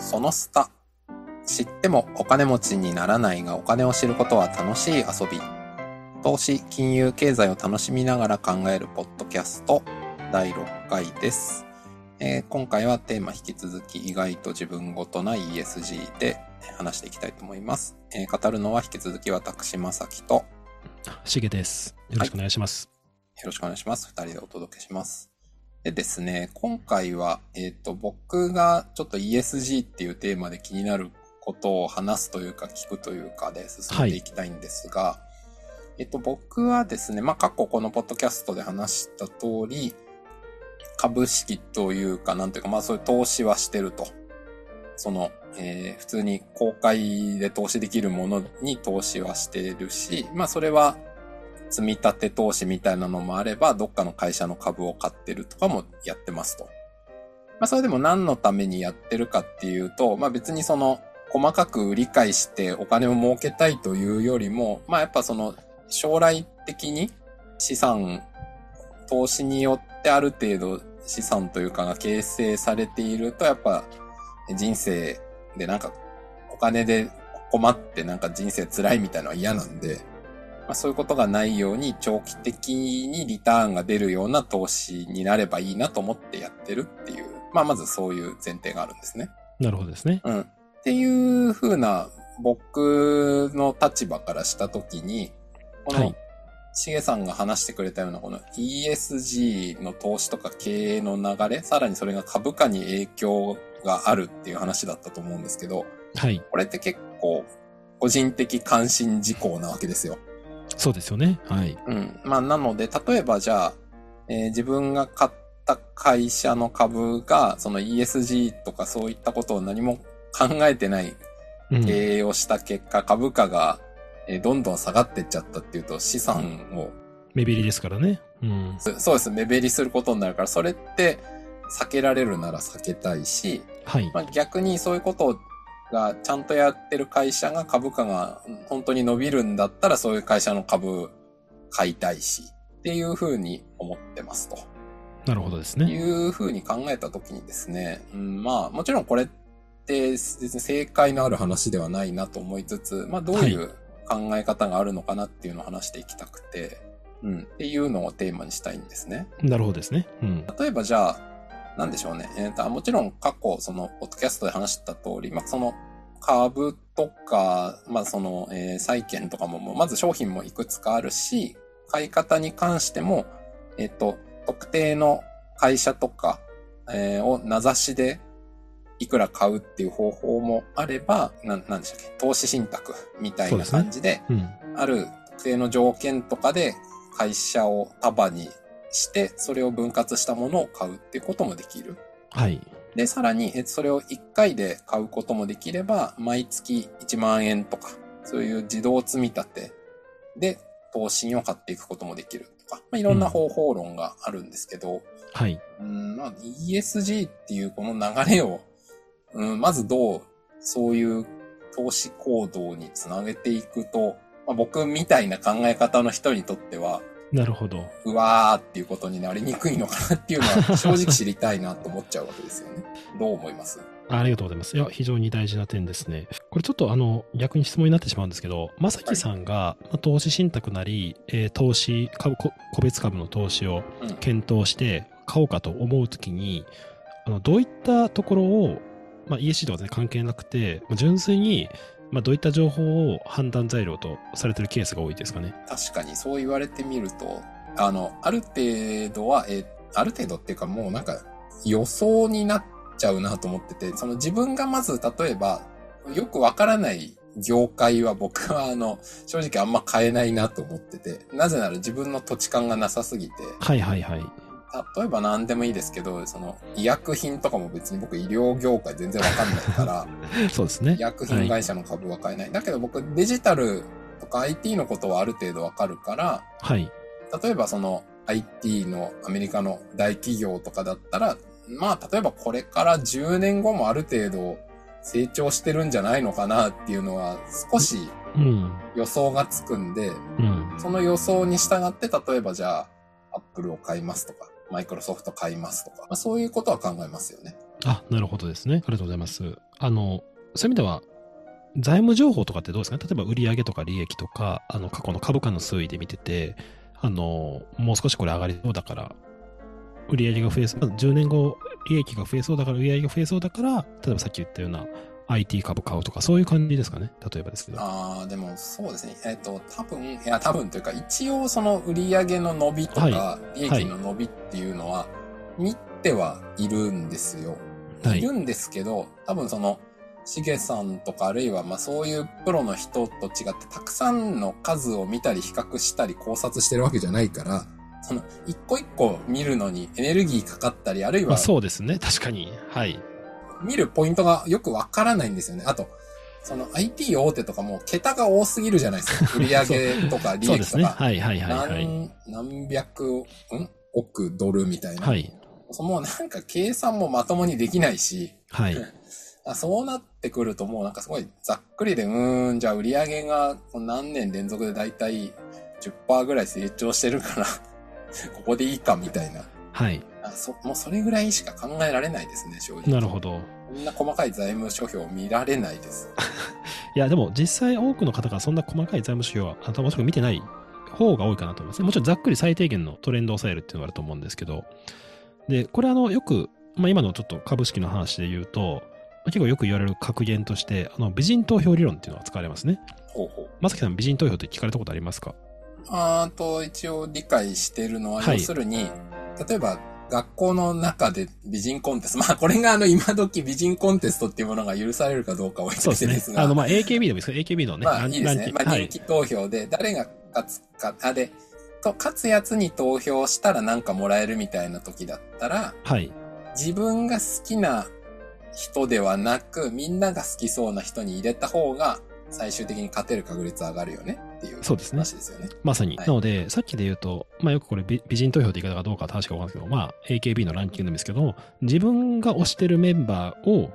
そのスタ。知ってもお金持ちにならないがお金を知ることは楽しい遊び。投資、金融、経済を楽しみながら考えるポッドキャスト第6回です。えー今回はテーマ引き続き意外と自分ごとな ESG で話していきたいと思います。えー語るのは引き続き私、まさきとよしげです。よろしくお願いします。ろしくお願いします。二人でお届けします。でですね、今回は、えっ、と、僕がちょっと ESG っていうテーマで気になることを話すというか聞くというかで進めていきたいんですが、えっと、僕はですね、まあ、過去このポッドキャストで話した通り、株式というか、なんていうか、まあそういう投資はしてると。その、えー普通に公開で投資できるものに投資はしてるし、まあそれは積み立て投資みたいなのもあれば、どっかの会社の株を買ってるとかもやってますと。まあそれでも何のためにやってるかっていうと、まあ別にその、細かく売り買いしてお金を儲けたいというよりも、まあやっぱその、将来的に資産、投資によってある程度資産というかが形成されていると、やっぱ人生でなんかお金で困ってなんか人生辛いみたいなのは嫌なんで、まあ、そういうことがないように長期的にリターンが出るような投資になればいいなと思ってやってるっていう、まあまずそういう前提があるんですね。なるほどですね。うん。っていう風な僕の立場からしたときに、このはい、しげさんが話してくれたようなこの ESG の投資とか経営の流れ、さらにそれが株価に影響があるっていう話だったと思うんですけど、はい。これって結構個人的関心事項なわけですよ。そうですよね。はい。うん。まあ、なので、例えばじゃあ、えー自分が買った会社の株が、その ESG とかそういったことを何も考えてないうん経営をした結果、株価が、えーどんどん下がってっちゃったっていうと、資産を、目減りですからね。うん。そそうです、目減りすることになるから、それって避けられるなら避けたいし、はい。まあ、逆にそういうことがちゃんとやってる会社が株価が本当に伸びるんだったらそういう会社の株買いたいしっていうふうに思ってますとなるほどですいね。うふうに考えたときにですね、うん、まあもちろんこれって別に正解のある話ではないなと思いつつ、まあどういう考え方があるのかなっていうのを話していきたくて、うん、っていうのをテーマにしたいんですね。なるほどですね。うん。例えばじゃあ、なんでしょうね。えーと、もちろん過去、その、ポッドキャストで話した通り、まあ、その、株とか、まあ、その、えー債券とかも、まず商品もいくつかあるし、買い方に関しても、えっ、と、特定の会社とか、えーを名指しで、いくら買うっていう方法もあれば、なん、なんでしたっけ、投資信託みたいな感じで、うん。ある特定の条件とかで会社を束にして、それを分割したものを買うっていうこともできる。はい。で、さらに、えそれを1回で買うこともできれば、毎月1万円とか、そういう自動積み立てで投資を買っていくこともできるとか、まあ、いろんな方法論があるんですけど、はい。うん、まあ、ESG っていうこの流れを、うん、まずどう、そういう投資行動につなげていくと、まあ、僕みたいな考え方の人にとっては、なるほど。うわーっていうことになりにくいのかなっていうのは正直知りたいなと思っちゃうわけですよね。どう思います？あありがとうございます。いや、非常に大事な点ですね。これちょっとあの、逆に質問になってしまうんですけど、まさきさんが、まあ投資信託なり、えー投資株、こ個別株の投資をうん。検討して買おうかと思うときに、あの、どういったところを、まあ、ESG とか全然関係なくて、まあ純粋に、まあ、どういった情報を判断材料とされてるケースが多いですかね？確かにそう言われてみると、あの、ある程度は、えーある程度っていうかもうなんか予想になっちゃうなと思ってて、その自分がまず例えば、よくわからない業界は僕はあの、正直あんま買えないなと思ってて、なぜなら自分の土地勘がなさすぎて、はいはいはい。例えば何でもいいですけど、その医薬品とかも別に僕医療業界全然わかんないから、そうですね医。薬品会社の株は買えない。だけど僕デジタルとか IT のことはある程度わかるから、はい。例えばその IT のアメリカの大企業とかだったら、まあ例えばこれから10年後もある程度成長してるんじゃないのかなっていうのは少しうん。予想がつくんで、うん。その予想に従って例えばじゃあ Apple を買いますとか、マイクロソフト買いますとか、まあ、そういうことは考えますよね。あ、なるほどですね。ありがとうございます。あの、そういう意味では、財務情報とかってどうですかね？例えば売上とか利益とか、あの、過去の株価の推移で見てて、あの、もう少しこれ上がりそうだから、売上が増えそう、10年後、利益が増えそうだから、売上が増えそうだから、例えばさっき言ったような IT 株買うとか、そういう感じですかね例えばですけど。ああ、でもそうですね。えっ、と、多分、いや、多分というか、一応その売上の伸びとか、利益の伸びっていうのは、見てはいるんですよ。はい。いるんですけど、多分その、しげさんとかあるいはまあそういうプロの人と違ってたくさんの数を見たり比較したり考察してるわけじゃないから、その一個一個見るのにエネルギーかかったり、あるいは、そうですね。確かに。はい。見るポイントがよくわからないんですよね。あと、その IT 大手とかも桁が多すぎるじゃないですか。売上とか利益とか。そうですね。はいはいはい、はい、何、何百、ん億ドルみたいな。はい。そのなんか計算もまともにできないし。はい。そうなってくるともうなんかすごいざっくりで、うーん、じゃあ売上が何年連続でだいたい10%ぐらい成長してるから ここでいいかみたいな。はい。あそもうそれぐらいしか考えられないですね、正直。なるほど。こんな細かい財務諸表見られないです。いや、でも実際多くの方がそんな細かい財務諸表は頭しく見てない方が多いかなと思いますね。もちろんざっくり最低限のトレンドを抑えるっていうのがあると思うんですけど。で、これあの、よく、まあ今のちょっと株式の話で言うと、結構よく言われる格言として、あの、美人投票理論っていうのが使われますね。ほうほう。まさきさん、美人投票って聞かれたことありますか？あと、一応理解しているのは、はい、要するに、例えば、学校の中で美人コンテスト。まあ、これがあの、今時美人コンテストっていうものが許されるかどうかはそうですが。あの、まあ、AKB でもいいです AKB のね。まあ、いいですね。まあ、人気投票で、誰が勝つか、あ、で、と、勝つやつに投票したらなんかもらえるみたいな時だったら、はい。自分が好きな人ではなく、みんなが好きそうな人に入れた方が、最終的に勝てる確率上がるよねっていう話ですよね。まさに。はい、なので、さっきで言うと、まあよくこれ美人投票って言い方がどうか正しくわかんないですけど、まあ AKB のランキングですけど、自分が推してるメンバーを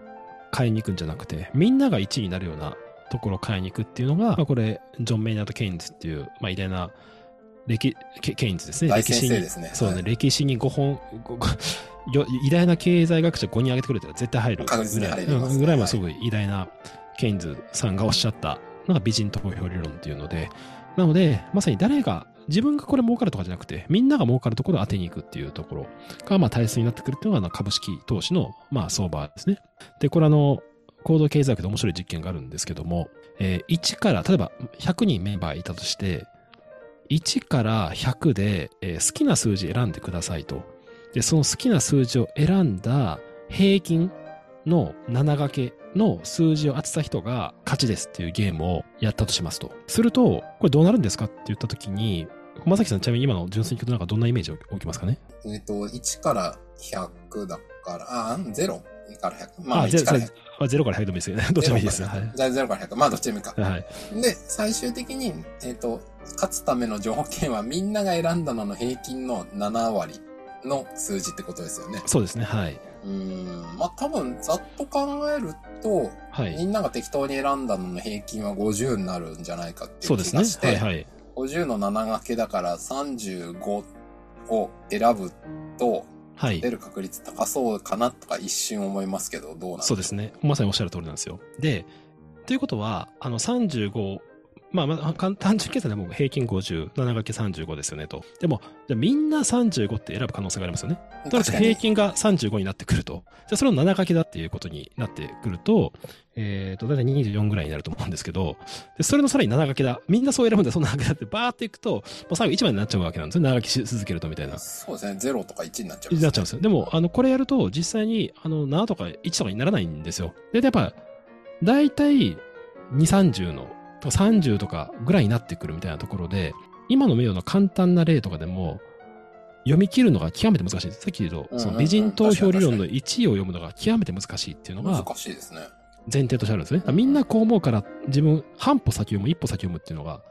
買いに行くんじゃなくて、みんなが1位になるようなところを買いに行くっていうのが、まあこれ、ジョン・メイナード・ケインズっていう、まあ偉大な歴、ケインズですね。歴史に、そうね、はい、歴史に5本、偉大な経済学者5人挙げてくれたら絶対入るぐらい、ぐらいはすごい偉大なケインズさんがおっしゃったのが美人投票理論っていうので、なので、まさに誰が、自分がこれ儲かるとかじゃなくて、みんなが儲かるところを当てに行くっていうところが、まあ、大切になってくるっていうのが、株式投資の、まあ、相場ですね。で、これあの、行動経済学で面白い実験があるんですけども、えー、1から、例えば100人メンバーいたとして、1から100で、えー、好きな数字選んでくださいと。で、その好きな数字を選んだ平均の7掛けの数字を当てた人が勝ちですっていうゲームをやったとしますと。すると、これどうなるんですかって言ったときに、駒崎さんちなみに今の純粋に聞くとなんかどんなイメージを置きますかね？えっと、1から100だから、あ、0から100。まあ、1から100。あ、0から100でもいいですよね。どっちもいいです。はい。じゃあ0から100。まあ、どっちでもいいか。はい。で、最終的に、えっ、と、勝つための条件はみんなが選んだのの平均の7割の数字ってことですよね。そうですね。はい。うん。まあ、多分、ざっと考えると、はい、みんなが適当に選んだのの平均は50になるんじゃないかっていう気がして、ね。はいはい。50の7掛けだから35を選ぶと、はい。出る確率高そうかなとか一瞬思いますけど、どうなんそうですね。まさにおっしゃる通りなんですよ。で、ということは、あの35まあ、まあ、単純計算でも平均50、7け35ですよねと。でも、じゃみんな35って選ぶ可能性がありますよね。だから平均が35になってくると。じゃそれを7掛けだっていうことになってくると、えっ、ー、と、だいたい24ぐらいになると思うんですけど、でそれのさらに7掛けだ。みんなそう選ぶんだ、その7掛けだってバーっていくと、もう最後1までになっちゃうわけなんですよ。7掛けし続けるとみたいな。そうですね。0とか1になっちゃう、ね。なっちゃうんですよ。でも、あの、これやると、実際に、あの、7とか1とかにならないんですよ。で、やっぱ、だいたい2、30の30とかぐらいになってくるみたいなところで、今の名誉の簡単な例とかでも、読み切るのが極めて難しいです。さっき言うと、その美人投票理論の1位を読むのが極めて難しいっていうのが、難しいですね。前提としてあるんですね。みんなこう思うから、自分、半歩先読む、一歩先読むっていうのが、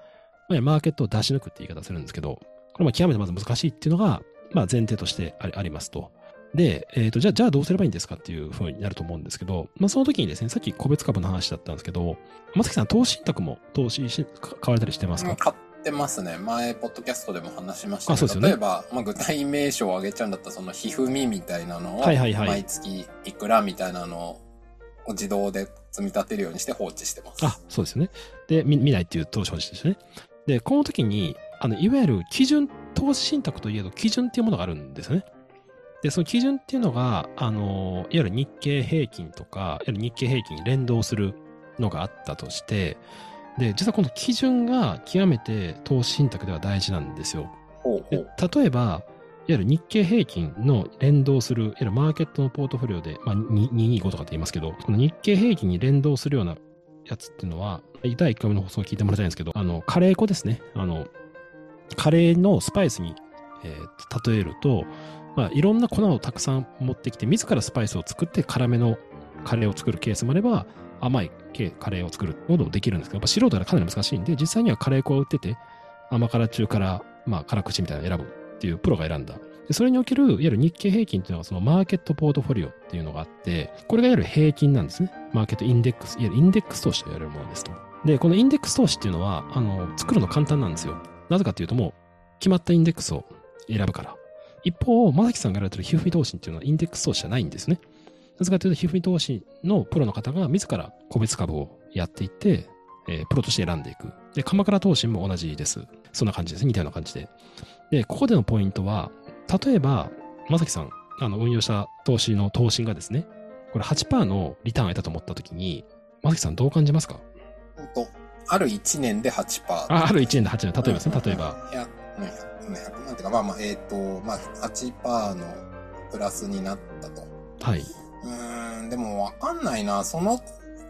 まあ、マーケットを出し抜くって言い方するんですけど、これも極めてまず難しいっていうのが、まあ前提としてありますと。で、えっ、ー、と、じゃあ、じゃあどうすればいいんですかっていうふうになると思うんですけど、まあその時にですね、さっき個別株の話だったんですけど、まさきさん、投資信託も投資し、買われたりしてますか？買っってますね。前、ポッドキャストでも話しましたあそうですよね例えば、まあ、具体名称を挙げちゃうんだったら、その、ひふみみたいなのを、はいはいはい毎月いくらみたいなのを自動で積み立てるようにして放置してます。あ、そうですよね。で、見見ないっていう投資方針ですね。で、この時に、あの、いわゆる基準、投資信託といえど基準っていうものがあるんですよね。で、その基準っていうのが、あの、いわゆる日経平均とか、いわゆる日経平均に連動するのがあったとして、で、実はこの基準が極めて投資信託では大事なんですよ。でほうほう。例えば、いわゆる日経平均の連動する、いわゆるマーケットのポートフォリオで、まあ、に225とかって言いますけど、この日経平均に連動するようなやつっていうのは、第1回目の放送を聞いてもらいたいんですけど、あの、カレー粉ですね。あの、カレーのスパイスに、えー例えると、まあ、いろんな粉をたくさん持ってきて、自らスパイスを作って辛めのカレーを作るケースもあれば、甘い系カレーを作ることもできるんですけど、やっぱ素人ならかなり難しいんで、実際にはカレー粉を売ってて、甘辛中辛、まあ辛口みたいなのを選ぶっていうプロが選んだ。でそれにおける、いわゆる日経平均っていうのがそのマーケットポートフォリオっていうのがあって、これがいわゆる平均なんですね。マーケットインデックス、いわゆるインデックス投資と言われるものですと。で、このインデックス投資っていうのは、あの、作るの簡単なんですよ。なぜかっていうともう、決まったインデックスを選ぶから。一方、まさきさんがやられてるひふみ投資っていうのはインデックス投資じゃないんですね。なぜかというと、ひふみ投資のプロの方が自ら個別株をやっていって、えープロとして選んでいく。で、鎌倉投資も同じです。そんな感じですね。似たような感じで。で、ここでのポイントは、例えば、まさきさん、あの、運用した投資の投信がですね、これ8%のリターンを得たと思ったときに、まさきさんどう感じますか？ほんと、ある1年で8%。あある1年で8年、例えばですね、例えば。。いや、うん、100万っていうか、まあまあ、えっ、と、まあ、8%のプラスになったと。はい。うーん、でもわかんないな。その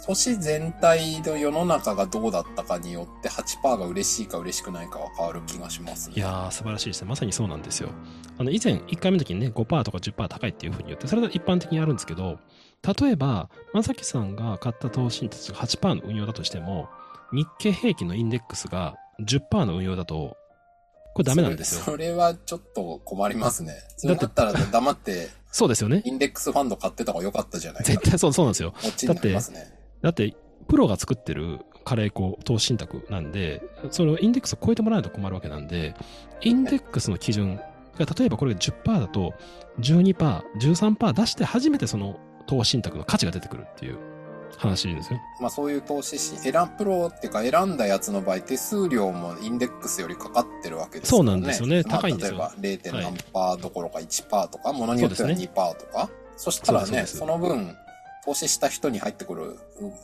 年全体の世の中がどうだったかによって8%が嬉しいか嬉しくないかは変わる気がしますね。いやー、素晴らしいですね。まさにそうなんですよ。あの、以前、1回目の時にね、5%とか10%高いっていうふうに言って、それが一般的にあるんですけど、例えば、まさきさんが買った投資信託が8%の運用だとしても、日経平均のインデックスが10%の運用だと、これダメなんですよ。それはちょっと困りますね。それだったら黙ってそうですよね。インデックスファンド買ってた方が良かったじゃないか。絶対そう、そうなんですよ。オチになりますね。だって、プロが作ってるカレー粉、投資信託なんで、それをインデックスを超えてもらわないと困るわけなんで、インデックスの基準が、例えばこれが10%だと、12%、13%出して初めてその投資信託の価値が出てくるっていう話ですよ。まあそういう投資し、選プロっていうか選んだやつの場合、手数料もインデックスよりかかってるわけですよね。そうなんですよねまあ高いんですよ例えば 0. 何パーどころか1%とか、ものによってはそうです2%とか。そしたらね、その分、投資した人に入ってくる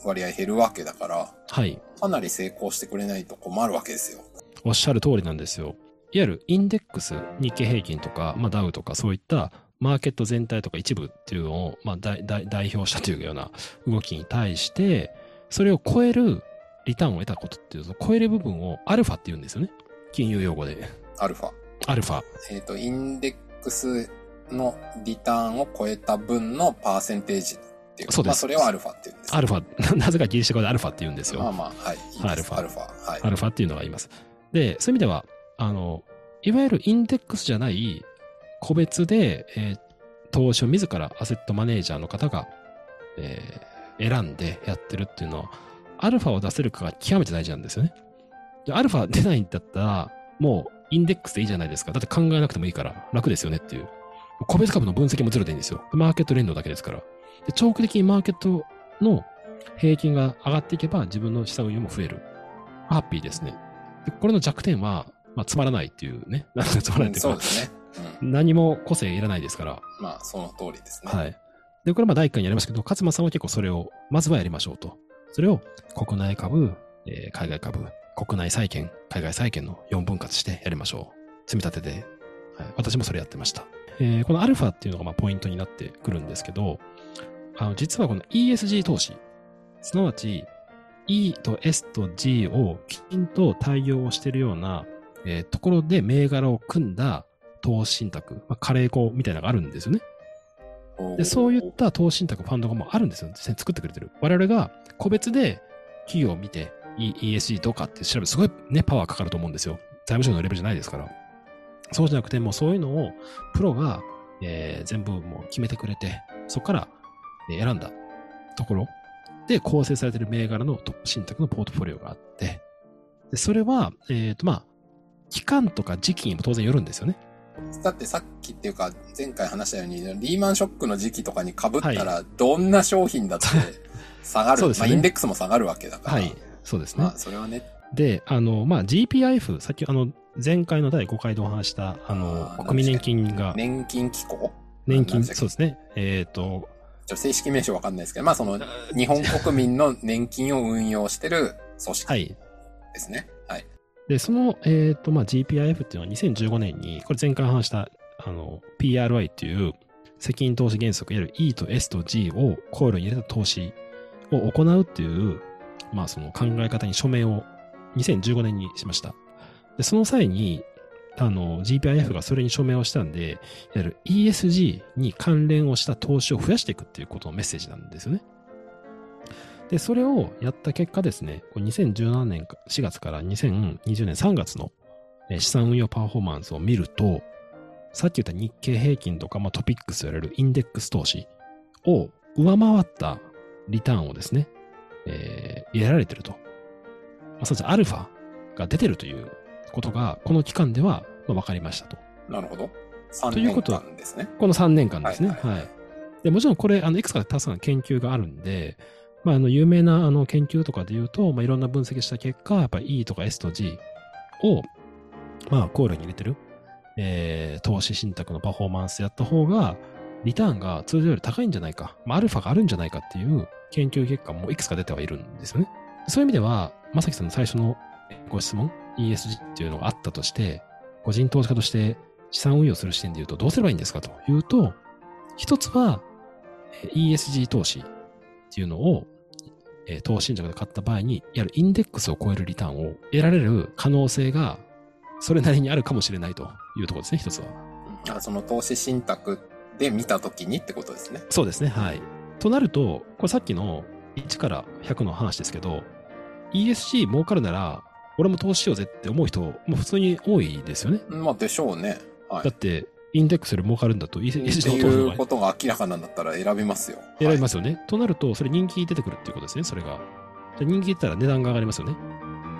割合減るわけだから、はい。かなり成功してくれないと困るわけですよ。おっしゃる通りなんですよ。いわゆるインデックス、日経平均とか、まあ、ダウとかそういったマーケット全体とか一部っていうのを、まあ、代表したというような動きに対して、それを超えるリターンを得たことっていうと、超える部分をアルファって言うんですよね。金融用語で。アルファ。アルファ。えっ、と、インデックスのリターンを超えた分のパーセンテージっていう。そうですまあそれをアルファって言うんです。アルファ。なぜかギリシャ語でアルファって言うんですよ。まあまあ、はい。いいアルファアルファ。はい。アルファっていうのがいます。で、そういう意味では、あの、いわゆるインデックスじゃない個別で、えー投資を自らアセットマネージャーの方が、えー選んでやってるっていうのは、アルファを出せるかが極めて大事なんですよね。アルファ出ないんだったら、もうインデックスでいいじゃないですか。だって考えなくてもいいから楽ですよねっていう。個別株の分析もゼロでいいんですよ。マーケット連動だけですから。で長期的にマーケットの平均が上がっていけば自分の資産運用も増える。ハッピーですね。でこれの弱点は、まあ、つまらないっていうね。なんかつまらないっていうか、うですね。うん。何も個性いらないですから。まあ、その通りですね。はい。で、これまあ第1回にやりましたけど、勝間さんは結構それを、まずはやりましょうと。それを国内株、えー海外株、国内債券、海外債券の4分割してやりましょう。積み立てて。はい、私もそれやってました。えーこのアルファっていうのがまあポイントになってくるんですけど、あの、実はこの ESG 投資、すなわち E と S と G をきちんと対応しているような、えーところで銘柄を組んだ投資信託、まあ、カレー粉みたいなのがあるんですよね。で、そういった投資信託ファンドがもうあるんですよ。実際に作ってくれてる。我々が個別で企業を見て、E- ESG どうかって調べるすごいね、パワーかかると思うんですよ。財務省のレベルじゃないですから。そうじゃなくて、もうそういうのをプロが、えー全部もう決めてくれて、そこから、えー選んだところで構成されている銘柄のトップ信託のポートフォリオがあって、でそれは、えっ、と、まあ、期間とか時期にも当然よるんですよね。だってさっきっていうか、前回話したように、リーマンショックの時期とかに被ったら、どんな商品だって 下がる。そうですねまあ、インデックスも下がるわけだから。はい。そうですね。まあ、それはね、で、あの、まあ、GPIF、さっき、あの、前回の第5回でお話した、あのあ、ー国民年金が、年金機構？年金、そうですね。えっ、と、ちょっと正式名称わかんないですけど、まあその、日本国民の年金を運用してる組織はい。ですね。はい。で、その、えっ、と、まあ、GPIF っていうのは2015年に、これ前回話した、あの、PRI っていう責任投資原則、いわゆる E と S と G を考慮に入れた投資を行うっていう、まあ、その考え方に署名を2015年にしました。で、その際に、あの、GPIF がそれに署名をしたんで、いわゆる ESG に関連をした投資を増やしていくっていうことのメッセージなんですよね。で、それをやった結果ですね、これ2017年か4月から2020年3月のえー資産運用パフォーマンスを見ると、さっき言った日経平均とか、まあ、トピックスと言われるインデックス投資を上回ったリターンをですね、えー、得られてると。まあ、そうですね、アルファが出てるということが、この期間では、まあ、分かりましたと。なるほど。3年ということは間ですね。この3年間ですね。はいいははいはいでもちろんこれ、あの、いくつか多数の研究があるんで、まあ、あの、有名なあの研究とかで言うと、まあ、いろんな分析した結果、やっぱり E とか S と G を、まあ、考慮に入れてる、えー、投資信託のパフォーマンスやった方が、リターンが通常より高いんじゃないか、まあ、アルファがあるんじゃないかっていう研究結果もいくつか出てはいるんですよね。そういう意味では、まさきさんの最初のご質問、ESG っていうのがあったとして、個人投資家として資産運用する視点で言うとどうすればいいんですかというと、一つは、ESG 投資。っていうのを、えー投資信託で買った場合に、いわゆるインデックスを超えるリターンを得られる可能性が、それなりにあるかもしれないというところですね、一つは。うんあその投資信託で見たときにってことですね。そうですね、はい。となると、これさっきの1から100の話ですけど、ESG 儲かるなら、俺も投資しようぜって思う人、もう普通に多いですよね。まあでしょうね。はい。だって、インデックスより儲かるんだと、って ESG の投資のいうことが明らかなんだったら選びますよ。選びますすよね。となると、それ人気出てくるっていうことですね、それが。で人気出たら値段が上がりますよね。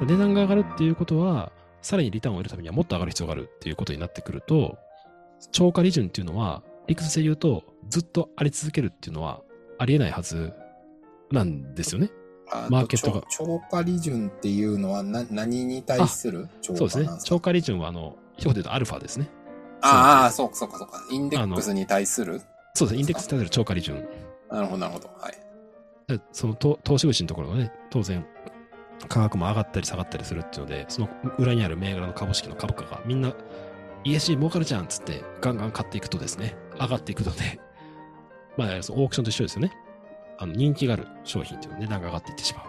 値段が上がるっていうことは、さらにリターンを得るためにはもっと上がる必要があるっていうことになってくると、超過利潤っていうのは、理屈で言うと、ずっとあり続けるっていうのはありえないはずなんですよね。あマーケットが超超過利潤っていうのはな何に対する超過そうですね超過利潤は、あの、一言で言うとアルファですね。ああ、そうかそうかそうか。インデックスに対するそうですね。インデックスに対する超過利潤。なるほど、なるほど。はい。でその投投資口のところがね、当然、価格も上がったり下がったりするっていうので、その裏にある銘柄の株式の株価がみんな ESG 儲かるじゃんっつってガンガン買っていくとですね、上がっていくので、まあ、オークションと一緒ですよね。あの人気がある商品っていうのは値段が上がっていってしまう。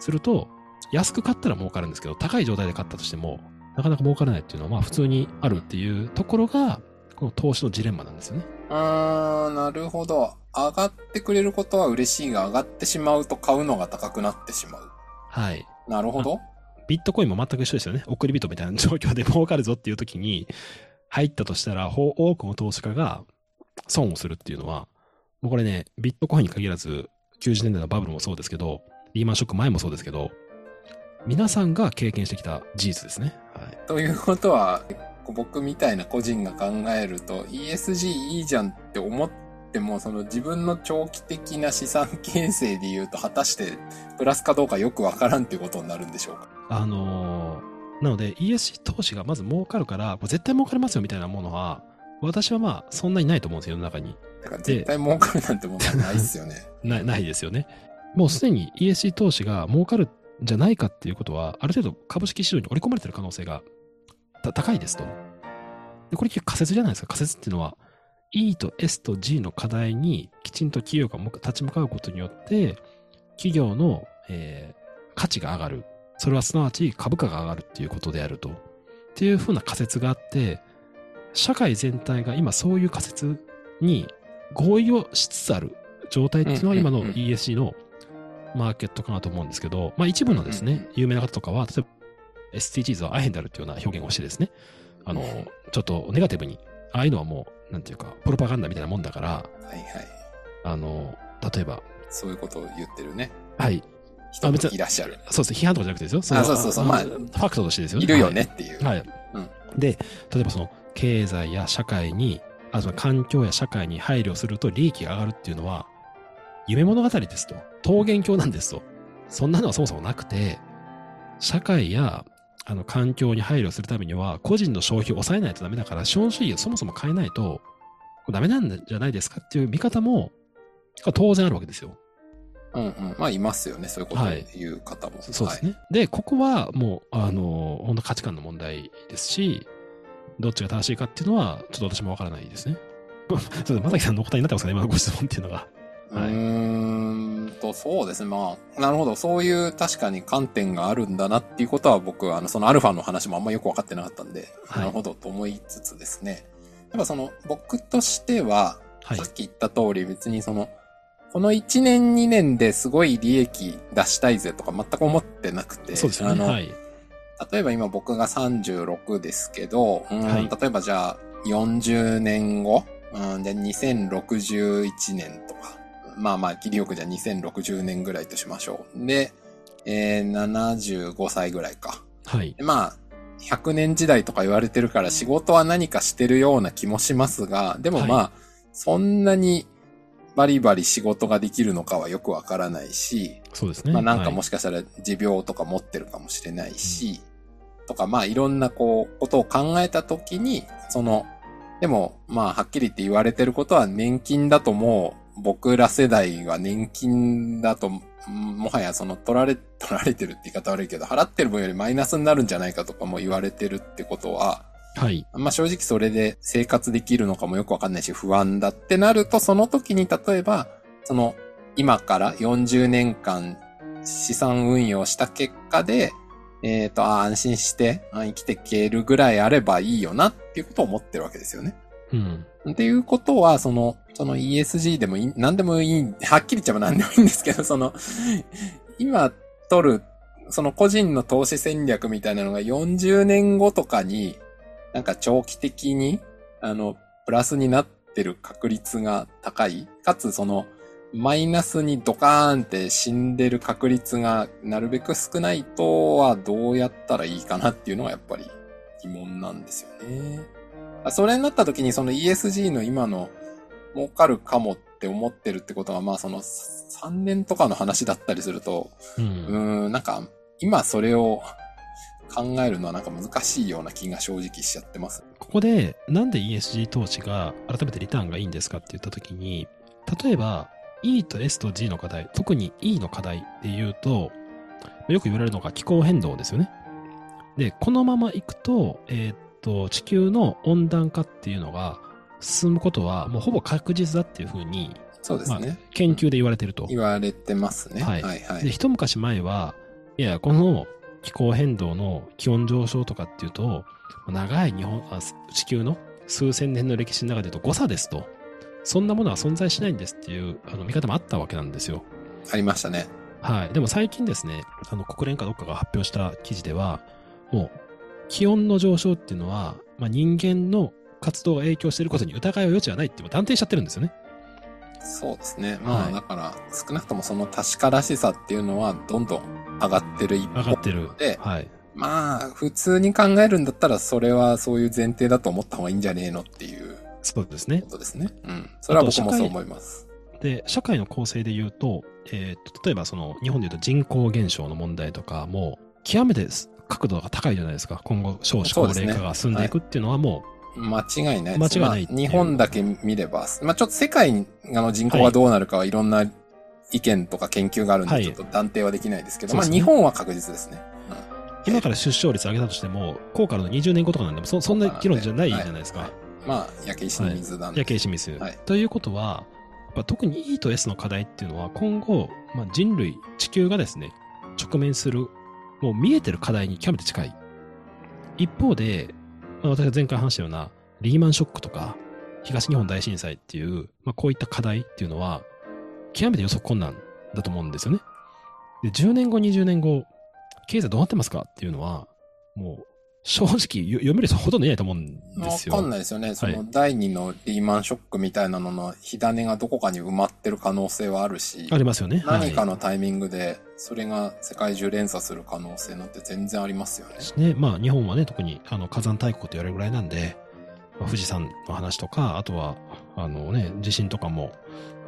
すると、安く買ったら儲かるんですけど、高い状態で買ったとしても、なかなか儲からないっていうのは、まあ普通にあるっていうところが、この投資のジレンマなんですよね。うーん、なるほど。上がってくれることは嬉しいが、上がってしまうと買うのが高くなってしまう。はい。なるほど。ビットコインも全く一緒ですよね。送り人みたいな状況で儲かるぞっていう時に入ったとしたら、ほ多くの投資家が損をするっていうのは、もうこれね、ビットコインに限らず、90年代のバブルもそうですけど、リーマンショック前もそうですけど、皆さんが経験してきた事実ですね。はい。ということは、僕みたいな個人が考えると、ESG いいじゃんって思っても、その自分の長期的な資産形成で言うと、果たしてプラスかどうかよくわからんっていうことになるんでしょうか？あのーなので ESG 投資がまず儲かるから、絶対儲かりますよみたいなものは、私はまあそんなにないと思うんですよ、世の中に。だから絶対儲かるなんてものはないっすよね。なないですよね。もうすでに ESG 投資が儲かるんじゃないかっていうことは、ある程度株式市場に織り込まれてる可能性がた高いですと。でこれ結構仮説じゃないですか。仮説っていうのは、E と S と G の課題にきちんと企業が立ち向かうことによって、企業の、えー価値が上がる。それはすなわち株価が上がるっていうことであると。っていうふうな仮説があって、社会全体が今そういう仮説に合意をしつつある状態っていうのは今の ESG のマーケットかなと思うんですけど、まあ一部のですね有名な方とかは、例えば SDGs はアヘンであるっていうような表現をしてですね、あのうん、ちょっとネガティブに、ああいうのはもう、なんていうか、プロパガンダみたいなもんだから、はいはい。あの、例えば、そういうことを言ってるね。はい。人もいらっしゃる。そうですね。批判とかじゃなくてですよ。あそうそうそうまあファクトとしてですよね。いるよねっていう。はい。うんで、例えばその経済や社会に、あその環境や社会に配慮すると利益が上がるっていうのは、夢物語ですと。桃源郷なんですと。そんなのはそもそもなくて、社会やあの環境に配慮するためには、個人の消費を抑えないとダメだから、資本主義をそもそも変えないと、ダメなんじゃないですかっていう見方も、当然あるわけですよ。うんうん。まあ、いますよね。そういうことを言う方も。そうですね。で、ここはもう、あの、本当価値観の問題ですし、どっちが正しいかっていうのは、ちょっと私もわからないですね。まさきさんのお答えになってますかね今のご質問っていうのが。はい、うーんと、そうですね。まあ、なるほど。そういう確かに観点があるんだなっていうことは僕は、あの、そのアルファの話もあんまよくわかってなかったんで、はいなるほどと思いつつですね。やっぱその、僕としては、はいさっき言った通り別にその、この1年2年ですごい利益出したいぜとか全く思ってなくて、そうですよね。あの、はい。例えば今僕が36ですけど、うんはい例えばじゃあ40年後、うん、で2061年とか、まあまあ、切りよくじゃあ2060年ぐらいとしましょう。で、えー、75歳ぐらいか。はい。でまあ、100年時代とか言われてるから仕事は何かしてるような気もしますが、でもまあ、はそんなにバリバリ仕事ができるのかはよくわからないし、そうですね。まあなんかもはいしかしたら持病とか持ってるかもしれないし、とかまあいろんなこう、ことを考えたときに、その、でもまあはっきり言って言われてることは年金だともう僕ら世代は年金だとんもはやその取られ、取られてるって言い方悪いけど払ってる分よりマイナスになるんじゃないかとかも言われてるってことは、はい。まあ正直それで生活できるのかもよくわかんないし不安だってなると、その時に例えば、その今から40年間資産運用した結果で、えっ、と、あ安心してあ生きていけるぐらいあればいいよなっていうことを思ってるわけですよね。うん。っていうことは、その、その ESG でもいい、何でもいい、はっきり言っちゃえば何でもいいんですけど、その、今取る、その個人の投資戦略みたいなのが40年後とかに、なんか長期的に、あの、プラスになってる確率が高い。かつ、その、マイナスにドカーンって死んでる確率がなるべく少ないとはどうやったらいいかなっていうのがやっぱり疑問なんですよね。それになった時にその ESG の今の儲かるかもって思ってるってことはまあその3年とかの話だったりすると、う。うんーん、なんか今それを考えるのはなんか難しいような気が正直しちゃってます。ここで、なんで ESG 投資が改めてリターンがいいんですかって言ったときに、例えば、E と S と G の課題、特に E の課題っていうと、よく言われるのが気候変動ですよね。で、このまま行くと、えーっと、地球の温暖化っていうのが進むことは、もうほぼ確実だっていうふうに、まあそうですね。研究で言われてると。言われてますね。ははいいはい、はい。で、一昔前は、いや、この気候変動の気温上昇とかっていうと、長い日本、あ地球の数千年の歴史の中で言うと誤差ですと。そんなものは存在しないんですっていうあの見方もあったわけなんですよ。ありましたね。はい。でも最近ですね、あの国連かどっかが発表した記事では、もう気温の上昇っていうのは、まあ、人間の活動が影響していることに疑いを余地はないって断定しちゃってるんですよね。そうですね。まあ、はいだから少なくともその確からしさっていうのはどんどん上がってる一方上がってる。で、はい。まあ、普通に考えるんだったら、それはそういう前提だと思った方がいいんじゃねえのっていうそうですねこ。とですね。うん。それは僕もそう思います。で、社会の構成で言うと、えーと、例えばその、日本で言うと人口減少の問題とかも、極めて角度が高いじゃないですか。今後、少子高齢化が進んでいくっていうのはも間違いないです。間違いないいうまあ日本だけ見れば、まあちょっと世界の人口がどうなるかはいろんな意見とか研究があるんで、はいちょっと断定はできないですけど、まあそうですね日本は確実ですね。う、今から出生率上げたとしても、効果の20年後とかなんでも、そそんな議論じゃないじゃないですか。はいまあ、焼け石に水なんで。やけ石ミス。はいということは、やっぱ特に E と S の課題っていうのは、今後、まあ、人類、地球がですね、直面する、もう見えてる課題に極めて近い。一方で、まあ、私が前回話したような、リーマンショックとか、東日本大震災っていう、まあ、こういった課題っていうのは、極めて予測困難だと思うんですよね。で、10年後、20年後、経済どうなってますかっていうのは、もう、正直よ読める人ほとんどいないと思うんわですよ。かんないですよね。そはいの第二のリーマンショックみたいなのの火種がどこかに埋まってる可能性はあるし、ありますよね。何かはいのタイミングでそれが世界中連鎖する可能性なんて全然ありますよね。ね、まあ日本はね、特にあの火山大国と言われるぐらいなんで、まあ富士山の話とか、あとは、あのね、地震とかも、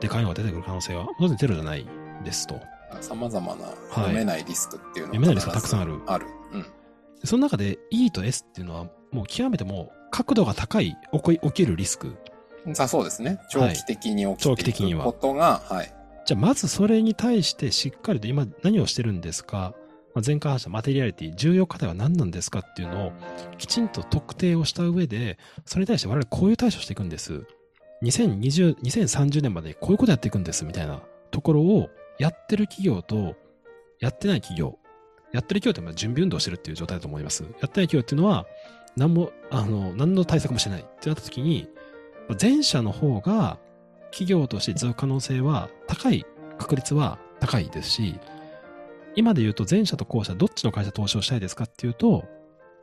でかいのが出てくる可能性は、当然ゼロじゃないですと。様々な読めないリスクっていうの読めないリスクがたくさんあるある。うん。その中で E と S っていうのは、もう極めてもう角度が高い起きるリスク。さあそうですね。長期的に起長き期的にはていくことが、はい。じゃあまずそれに対してしっかりと今何をしてるんですか、まあ、前回話したマテリアリティ、重要課題は何なんですかっていうのをきちんと特定をした上で、それに対して我々こういう対処していくんです。2020、2030年までこういうことやっていくんですみたいなところをやってる企業とやってない企業。やってる企業ってまあ準備運動してるっていう状態だと思います。やってない企業っていうのは何も、あの、何の対策もしてないってなった時に、前者の方が企業として持続可能性は高い確率は高いですし、今で言うと前者と後者どっちの会社投資をしたいですかっていうと、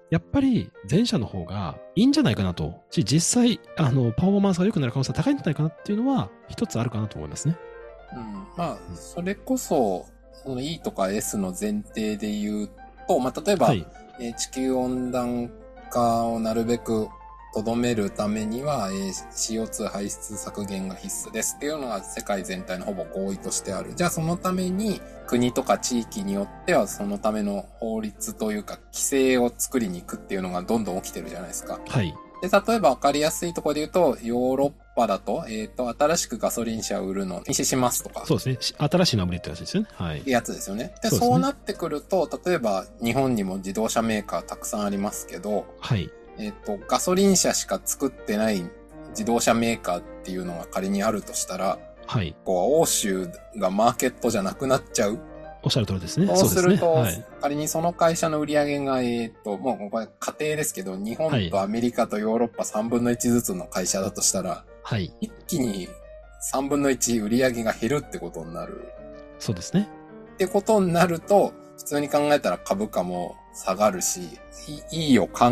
やっぱり前者の方がいいんじゃないかなと。し、実際、あの、パフォーマンスが良くなる可能性が高いんじゃないかなっていうのは、一つあるかなと思いますね。うん、まあ、それこそ、その E とか S の前提で言うと、まあ、例えば、はい。えー地球温暖化をなるべくとどめるためには、えー CO2 排出削減が必須ですっていうのが世界全体のほぼ合意としてある。じゃあそのために国とか地域によってはそのための法律というか規制を作りに行くっていうのがどんどん起きてるじゃないですか。はい。で、例えば分かりやすいところで言うと、ヨーロッパだと、えっ、と、新しくガソリン車を売るのを禁止しますとか。そうですね。し新しいのは無理ってやつですよね。はい。やつですよね。で、そうねそうなってくると、例えば日本にも自動車メーカーたくさんありますけど、はい。えっ、と、ガソリン車しか作ってない自動車メーカーっていうのが仮にあるとしたら、はい。こう、欧州がマーケットじゃなくなっちゃう。おっしゃる通りですね。そうすると、そうですね。仮にその会社の売り上げが、えっ、と、もうこれ家庭ですけど、日本とアメリカとヨーロッパ3分の1ずつの会社だとしたら、はい。はい。一気に3分の1売り上げが減るってことになる。そうですね。ってことになると、普通に考えたら株価も下がるし、いいいを考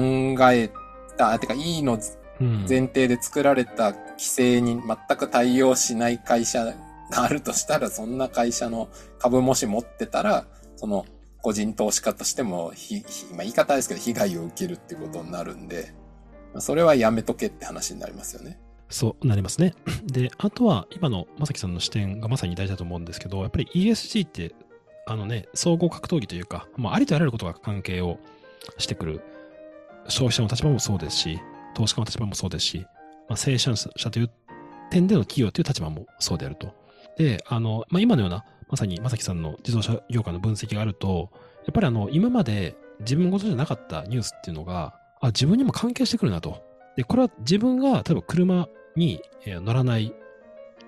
えた、あてか、いいのうん。前提で作られた規制に全く対応しない会社があるとしたら、そんな会社の株もし持ってたら、その個人投資家としても、ひ、まあ、言い方ですけど、被害を受けるってことになるんで、それはやめとけって話になりますよね。そうなりますね。で、あとは今のまさきさんの視点がまさに大事だと思うんですけど、やっぱり ESG って、あのね、総合格闘技というか、まあ、ありとあらゆることが関係をしてくる、消費者の立場もそうですし、投資家の立場もそうですし、まあ、生産者という点での企業という立場もそうであると。で、あの、まあ、今のような、まさにまさきさんの自動車業界の分析があると、やっぱりあの、今まで自分事じゃなかったニュースっていうのが、あ、自分にも関係してくるなと。で、これは自分が、例えば車に乗らない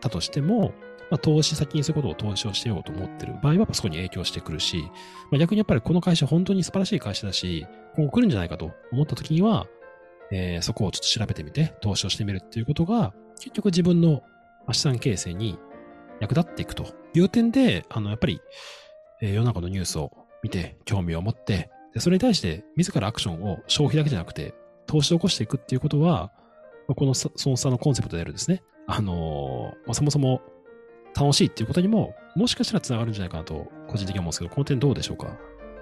だとしても、まあ、投資先にそういうことを投資をしてようと思ってる場合は、そこに影響してくるし、まあ、逆にやっぱりこの会社本当に素晴らしい会社だし、今後来るんじゃないかと思った時には、えーそこをちょっと調べてみて、投資をしてみるっていうことが、結局自分の資産形成に役立っていくと。いう点で、あの、やっぱり、えー世の中のニュースを見て、興味を持って、でそれに対して自らアクションを消費だけじゃなくて、投資を起こしていくっていうことは、このそその差のコンセプトであるですね、あのーまあ、そもそも楽しいっていうことにも、もしかしたら繋がるんじゃないかなと、個人的に思うんですけど、この点どうでしょうか？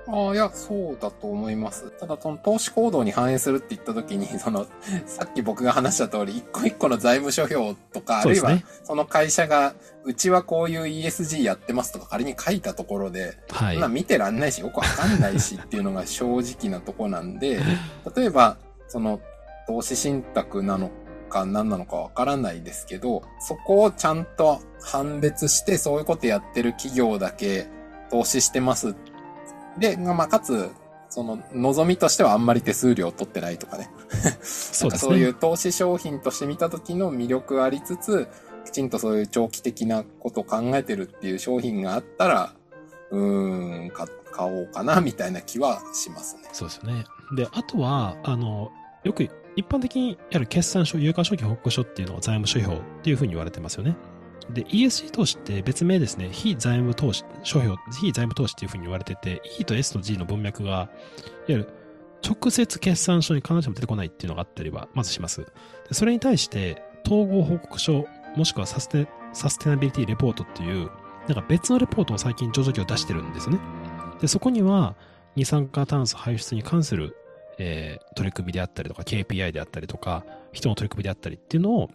ああ、いや、そうだと思います。ただ、その投資行動に反映するって言ったときに、その、さっき僕が話した通り、一個一個の財務諸表とか、あるいはその会社が、うちはこういう ESG やってますとか仮に書いたところで、はい。見てらんないし、よくわかんないしっていうのが正直なとこなんで、例えば、その、投資信託なのか何なのかわからないですけど、そこをちゃんと判別して、そういうことやってる企業だけ投資してます。で、まあ、かつ、その、望みとしてはあんまり手数料取ってないとかね。そうですね。そういう投資商品として見た時の魅力ありつつ、きちんとそういう長期的なことを考えてるっていう商品があったら、うーん、か買おうかな、みたいな気はしますね。そうですよね。で、あとは、あの、よく一般的にやる決算書、有価証券報告書っていうのは財務諸表っていうふうに言われてますよね。で、ESG 投資って別名ですね、非財務投資、諸表、非財務投資っていうふうに言われてて、E と S と G の文脈が、いわゆる直接決算書に必ずしも出てこないっていうのがあったりは、まずします。でそれに対して、統合報告書、もしくはサステサステナビリティレポートっていう、なんか別のレポートを最近上場企業出してるんですよね。で、そこには、二酸化炭素排出に関する、えー取り組みであったりとか、KPI であったりとか、人の取り組みであったりっていうのを、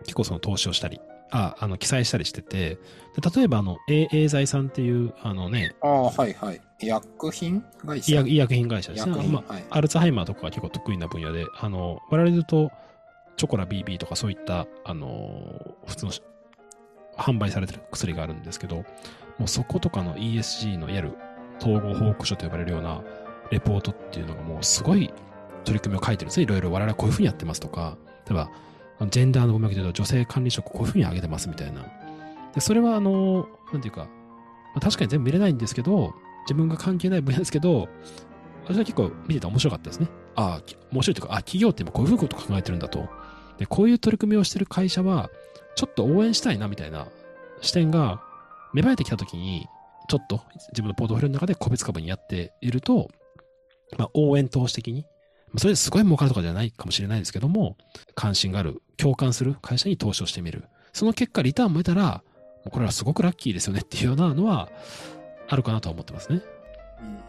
結構その投資をしたり、あ、あの、記載したりしてて、で例えばあの、エーザイさんっていう、あのね、ああ、はいはい。薬品会社？医薬医薬品会社ですね。まあはい。アルツハイマーとかが結構得意な分野で、あの、我々で言うと、チョコラ BB とかそういった、あの、普通のし販売されてる薬があるんですけど、もうそことかの ESG のいわゆる統合報告書と呼ばれるようなレポートっていうのがもうすごい取り組みを書いてるんですね。いろいろ我々はこういうふうにやってますとか、例えば、ジェンダーの文脈で言うと女性管理職こういうふうに上げてますみたいな。で、それはあの、なんていうか、まあ、確かに全部見れないんですけど、自分が関係ない分野ですけど、私は結構見てて面白かったですね。ああ、面白いというか、あ企業って今こういうふうなこと考えてるんだと。で、こういう取り組みをしてる会社は、ちょっと応援したいなみたいな視点が芽生えてきたときに、ちょっと自分のポートフォリオの中で個別株にやっていると、まあ、応援投資的に、まあそれですごい儲かるとかじゃないかもしれないですけども、関心がある、共感する会社に投資をしてみる。その結果、リターンも得たら、これはすごくラッキーですよねっていうようなのは、あるかなとは思ってますね。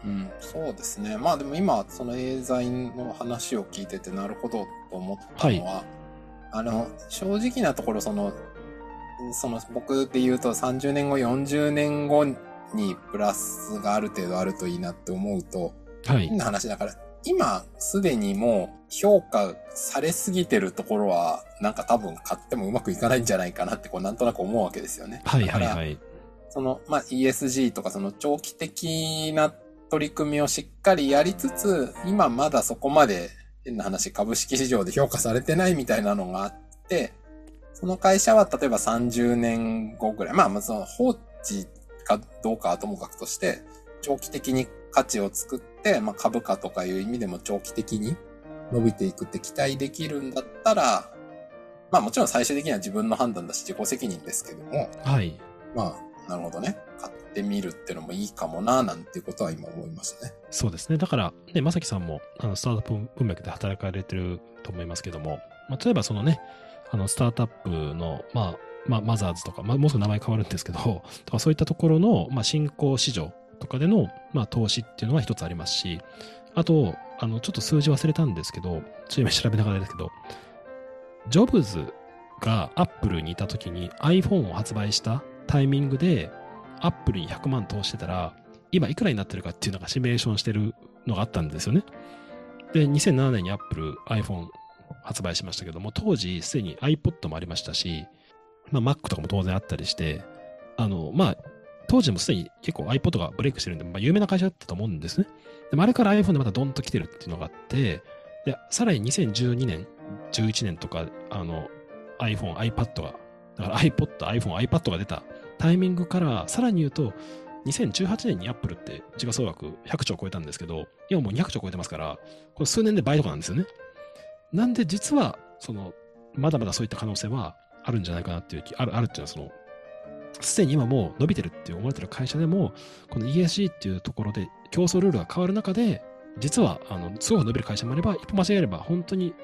うんうん、そうですね。まあでも今、そのエーザインの話を聞いてて、なるほどと思ったのは、あの、正直なところ、その、その僕で言うと30年後、40年後にプラスがある程度あるといいなって思うと、はい変。な話だから、今すでにもう評価されすぎてるところは、なんか多分買ってもうまくいかないんじゃないかなって、こうなんとなく思うわけですよね。はいはいはい。その、まあ、ESG とかその長期的な取り組みをしっかりやりつつ、今まだそこまで変な話株式市場で評価されてないみたいなのがあって、その会社は例えば30年後ぐらい、まあ、まあその放置かどうかはともかくとして、長期的に価値を作って、まあ、株価とかいう意味でも長期的に伸びていくって期待できるんだったら、まあもちろん最終的には自分の判断だし自己責任ですけども、はい。まあ、なるほどね。買ってみるってのもいいかもな、なんていうことは今思いましたね。そうですね。だから、ね、まさきさんも、あの、スタートアップ文脈で働かれてると思いますけども、まあ、例えばそのね、あの、スタートアップの、まあ、まあ、マザーズとか、まあ、もうすぐ名前変わるんですけど、とかそういったところの、まあ、新興市場とかでの、まあ、投資っていうのは一つありますし、あと、あの、ちょっと数字忘れたんですけど、ちょっと今調べながらですけど、ジョブズがアップルにいた時に iPhone を発売したタイミングで、アップルに100万投してたら、今いくらになってるかっていうのがシミュレーションしてるのがあったんですよね。で、2007年に Apple iPhone 発売しましたけども、当時すでに iPod もありましたし、まあ Mac とかも当然あったりして、あの、まあ、当時もすでに結構 iPod がブレイクしてるんで、まあ有名な会社だったと思うんですね。でもあれから iPhone でまたドンと来てるっていうのがあって、で、さらに2012年、11年とか、あの、iPhone、iPad が、だから iPod、iPhone、iPad が出たタイミングから、さらに言うと、2018年に Apple って時価総額100兆超えたんですけど、今もう200兆超えてますから、これ数年で倍とかなんですよね。なんで実は、その、まだまだそういった可能性はあるんじゃないかなっていう、ある、あるっていうのはその、すでに今もう伸びてるって思われてる会社でも、この ESG っていうところで競争ルールが変わる中で、実は、あの、すごく伸びる会社もあれば、一歩間違えれば、本当に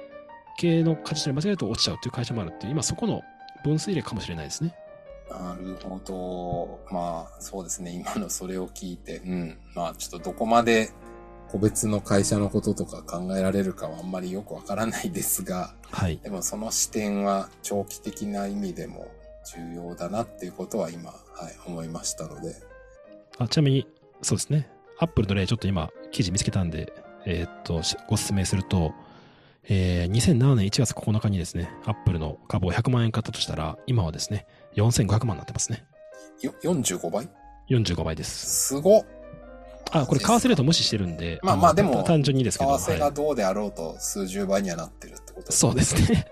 経営の価値で間違えると落ちちゃうっていう会社もあるっていう、今そこの分水嶺かもしれないですね。なるほど。まあ、そうですね。今のそれを聞いて、うん。まあ、ちょっとどこまで個別の会社のこととか考えられるかはあんまりよくわからないですが、はい。でもその視点は長期的な意味でも重要だなっていうことは今、はい、思いましたので。あちなみに、そうですね。アップルの例、ちょっと今、記事見つけたんで、えーっと、しご説明すると、えー2007年1月9日にですね、アップルの株を100万円買ったとしたら、今はですね、4500万になってますね。よ、45倍45倍です。すごっあ、これ、為替レート無視してるんで、のまあまあでも単純にですけど、為替がはどうであろうと数十倍にはなってるってことい、そうですね。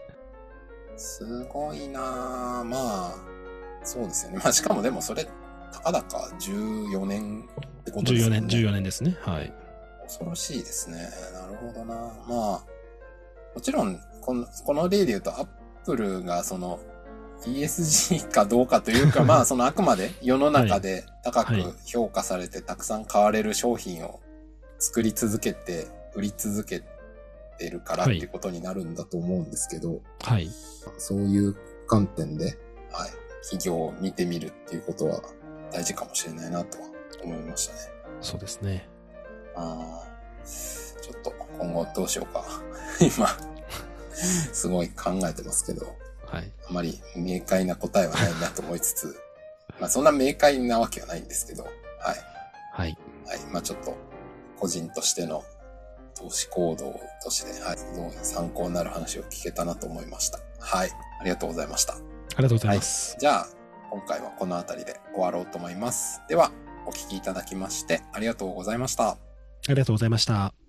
すごいなぁ。まあ、そうですよね。まあしかもでもそれ、たかだか14年ってことです14よね。年、14年ですね。はい。恐ろしいですね。なるほどな。まあ、もちろん、この、この例で言うと、アップルがその、ESG かどうかというか、まあ、そのあくまで世の中で高くはい評価されてたくさん買われる商品を作り続けて売り続けてるからっていうことになるんだと思うんですけど、はい。そういう観点で、はい、企業を見てみるっていうことは大事かもしれないなとは思いましたね。そうですね。あーちょっと今後どうしようか。今、すごい考えてますけど、はい。あまり明快な答えはないなと思いつつ、まあそんな明快なわけはないんですけど、はい。はい。はい。まあちょっと、個人としての投資行動として、はい。参考になる話を聞けたなと思いました。はい。ありがとうございました。ありがとうございます。じゃあ、今回はこの辺りで終わろうと思います。では、お聞きいただきましてありがとうございました。ありがとうございました。